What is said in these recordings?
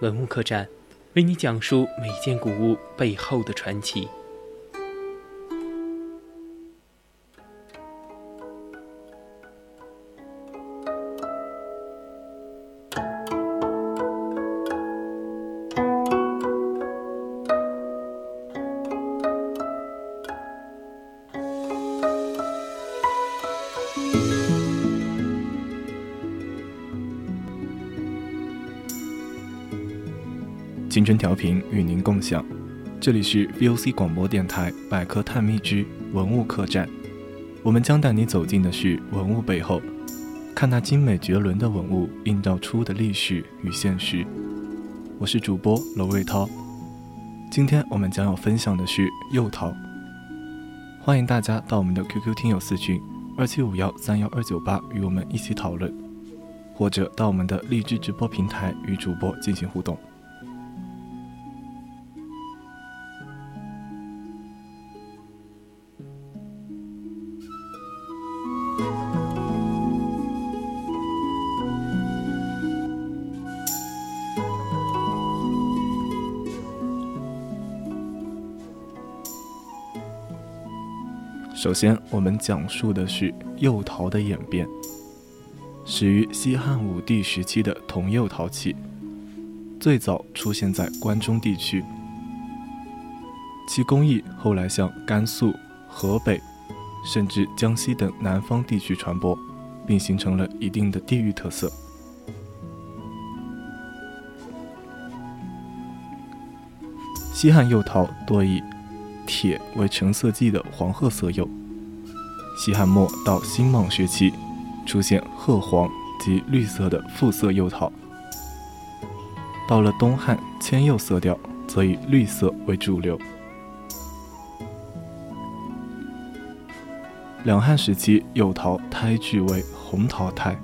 文物客栈，为你讲述每件古物背后的传奇。青春调频与您共享，这里是 VOC 广播电台百科探秘之文物客栈。我们将带你走进的是文物背后，看那精美绝伦的文物映照出的历史与现实。我是主播娄瑞涛，今天我们将要分享的是釉陶。欢迎大家到我们的 QQ 听友四群二七五幺三幺二九八与我们一起讨论，或者到我们的荔枝直播平台与主播进行互动。首先，我们讲述的是釉陶的演变，始于西汉武帝时期的铜釉陶器，最早出现在关中地区，其工艺后来向甘肃、河北，甚至江西等南方地区传播，并形成了一定的地域特色。西汉釉陶多以铁为橙色剂的黄褐色釉。西汉末到新莽时期，出现褐黄及绿色的复色釉陶。到了东汉铅釉色调，则以绿色为主流。两汉时期，釉陶胎具为红陶胎，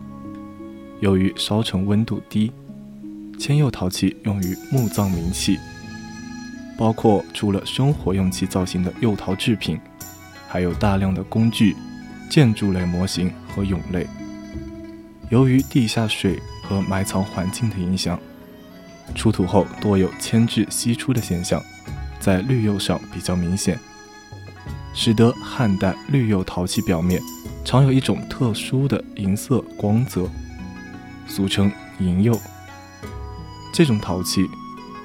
由于烧成温度低，铅釉陶器用于墓葬冥器。包括除了生活用器造型的釉陶制品，还有大量的工具、建筑类模型和俑类。由于地下水和埋藏环境的影响，出土后多有铅质析出的现象，在绿釉上比较明显，使得汉代绿釉陶器表面常有一种特殊的银色光泽，俗称银釉。这种陶器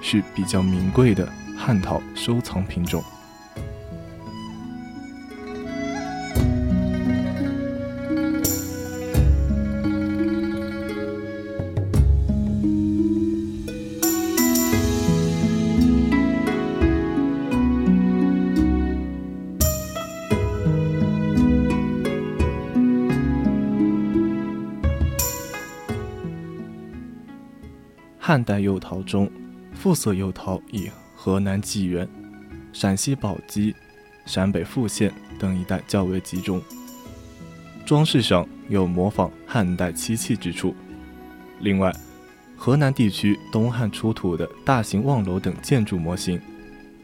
是比较名贵的。汉陶收藏品种。汉代釉陶中，复色釉陶以。河南济源、陕西宝鸡、陕北富县等一带较为集中。装饰上有模仿汉代漆器之处。另外，河南地区东汉出土的大型望楼等建筑模型，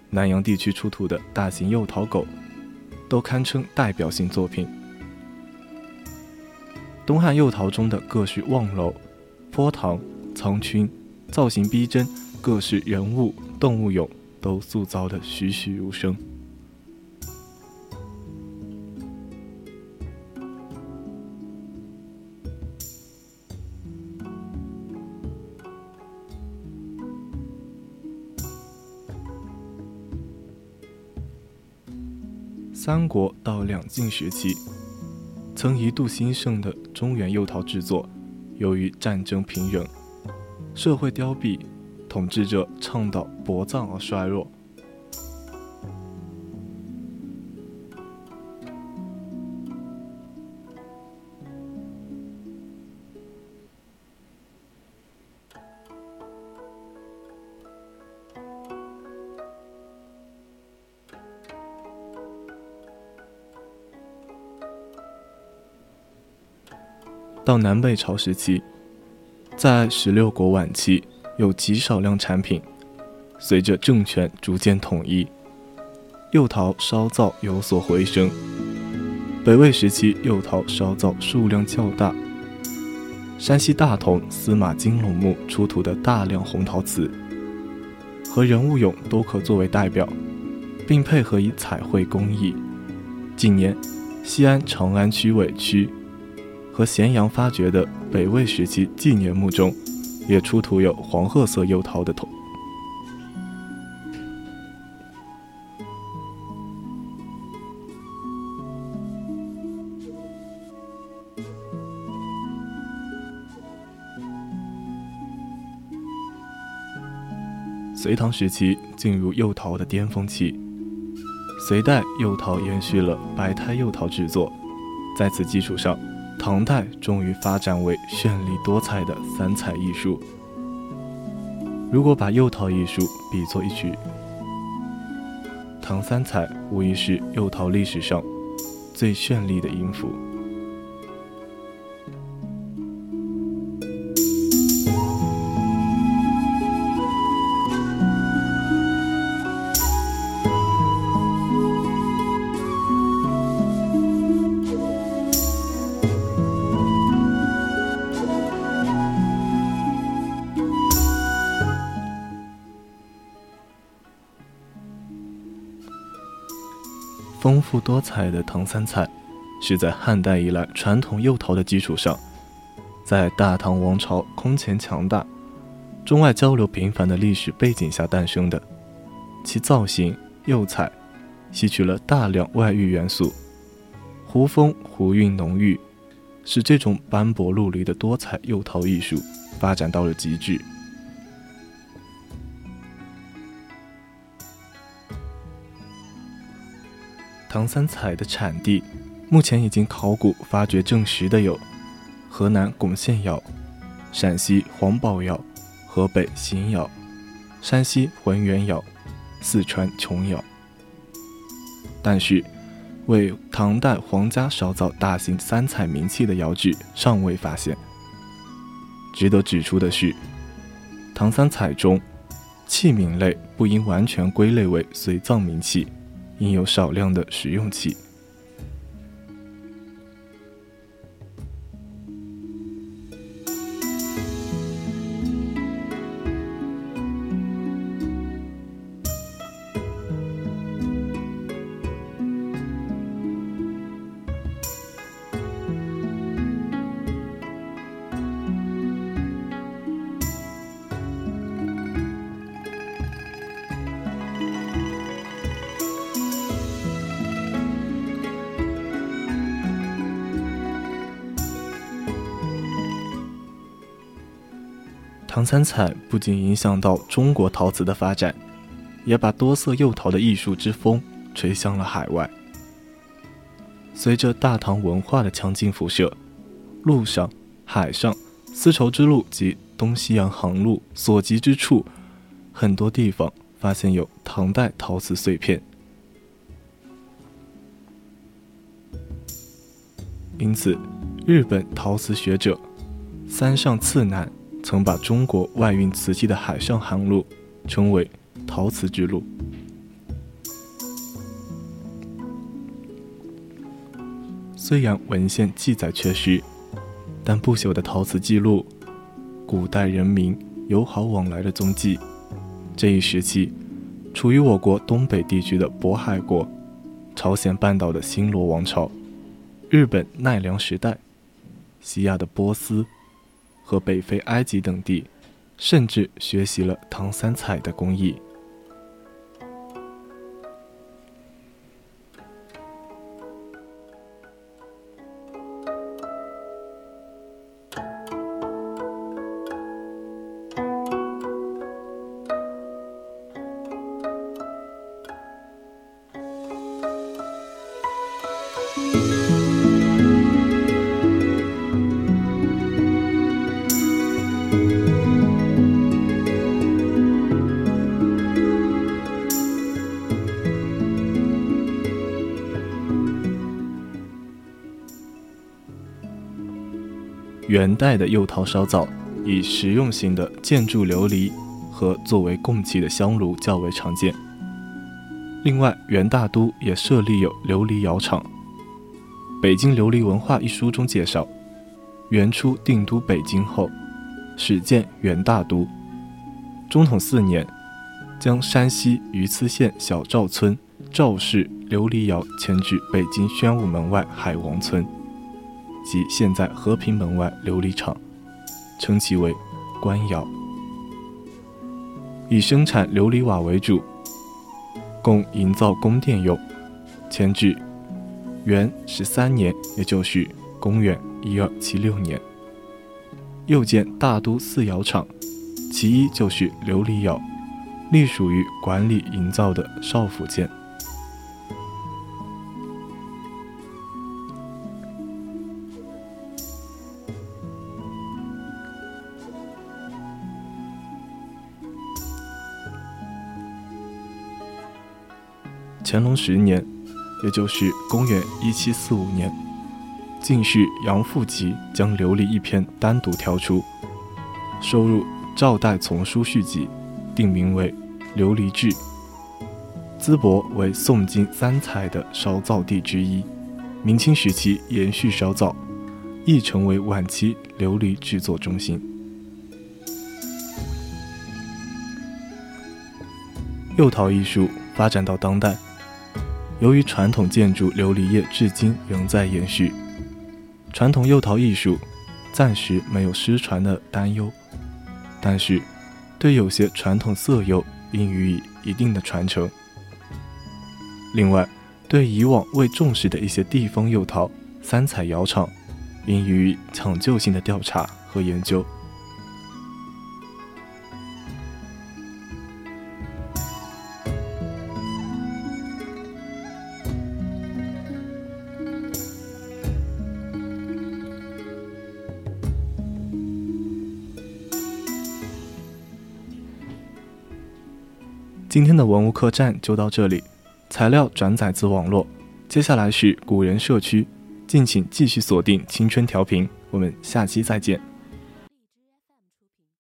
南阳地区出土的大型釉陶狗，都堪称代表性作品。东汉釉陶中的各式望楼、坡堂、苍穹，造型逼真，各式人物。动物俑都塑造的栩栩如生。三国到两晋时期，曾一度兴盛的中原釉陶制作，由于战争频仍，社会凋敝。统治者倡导薄葬而衰弱到南北朝时期在十六国晚期有极少量产品。随着政权逐渐统一，釉陶烧造有所回升。北魏时期，釉陶烧造数量较大。山西大同司马金龙墓出土的大量红陶瓷和人物俑都可作为代表，并配合以彩绘工艺。近年，西安长安区委区和咸阳发掘的北魏时期纪念墓中，也出土有黄褐色釉陶的头。隋唐时期进入釉陶的巅峰期，隋代釉陶延续了白胎釉陶制作，在此基础上，唐代终于发展为绚丽多彩的三彩艺术。如果把釉陶艺术比作一曲，唐三彩无疑是釉陶历史上最绚丽的音符。丰富多彩的唐三彩，是在汉代以来传统釉陶的基础上，在大唐王朝空前强大、中外交流频繁的历史背景下诞生的。其造型釉彩吸取了大量外域元素，湖风湖韵浓郁，使这种斑驳陆离的多彩釉陶艺术发展到了极致。唐三彩的产地，目前已经考古发掘证实的有河南巩县窑、陕西黄堡窑、河北邢窑、山西浑源窑、四川琼窑。但是，为唐代皇家烧造大型三彩名器的窑址尚未发现。值得指出的是，唐三彩中器皿类不应完全归类为随葬名器。应有少量的食用器。唐三彩不仅影响到中国陶瓷的发展，也把多色釉陶的艺术之风吹向了海外。随着大唐文化的强劲辐射，陆上、海上、丝绸之路及东西洋航路所及之处，很多地方发现有唐代陶瓷碎片。因此，日本陶瓷学者三上次男。曾把中国外运瓷器的海上航路称为“陶瓷之路”。虽然文献记载缺失，但不朽的陶瓷记录古代人民友好往来的踪迹。这一时期，处于我国东北地区的渤海国、朝鲜半岛的新罗王朝、日本奈良时代、西亚的波斯。和北非埃及等地，甚至学习了唐三彩的工艺。元代的釉陶烧造以实用型的建筑琉璃和作为供器的香炉较为常见。另外，元大都也设立有琉璃窑厂。《北京琉璃文化》一书中介绍，元初定都北京后，始建元大都。中统四年，将山西榆次县小赵村赵氏琉璃窑迁至北京宣武门外海王村。即现在和平门外琉璃厂，称其为官窑，以生产琉璃瓦为主，供营造宫殿用。迁至元十三年，也就是公元一二七六年，又建大都四窑厂，其一就是琉璃窑，隶属于管理营造的少府监。乾隆十年，也就是公元一七四五年，进士杨复吉将琉璃一篇单独挑出，收入《赵代丛书续集》，定名为《琉璃志》。淄博为宋金三彩的烧造地之一，明清时期延续烧造，亦成为晚期琉璃制作中心。釉陶艺术发展到当代。由于传统建筑琉璃业至今仍在延续，传统釉陶艺术暂时没有失传的担忧，但是对有些传统色釉应予以一定的传承。另外，对以往未重视的一些地方釉陶、三彩窑厂，应予以抢救性的调查和研究。今天的文物客栈就到这里，材料转载自网络。接下来是古人社区，敬请继续锁定青春调频，我们下期再见。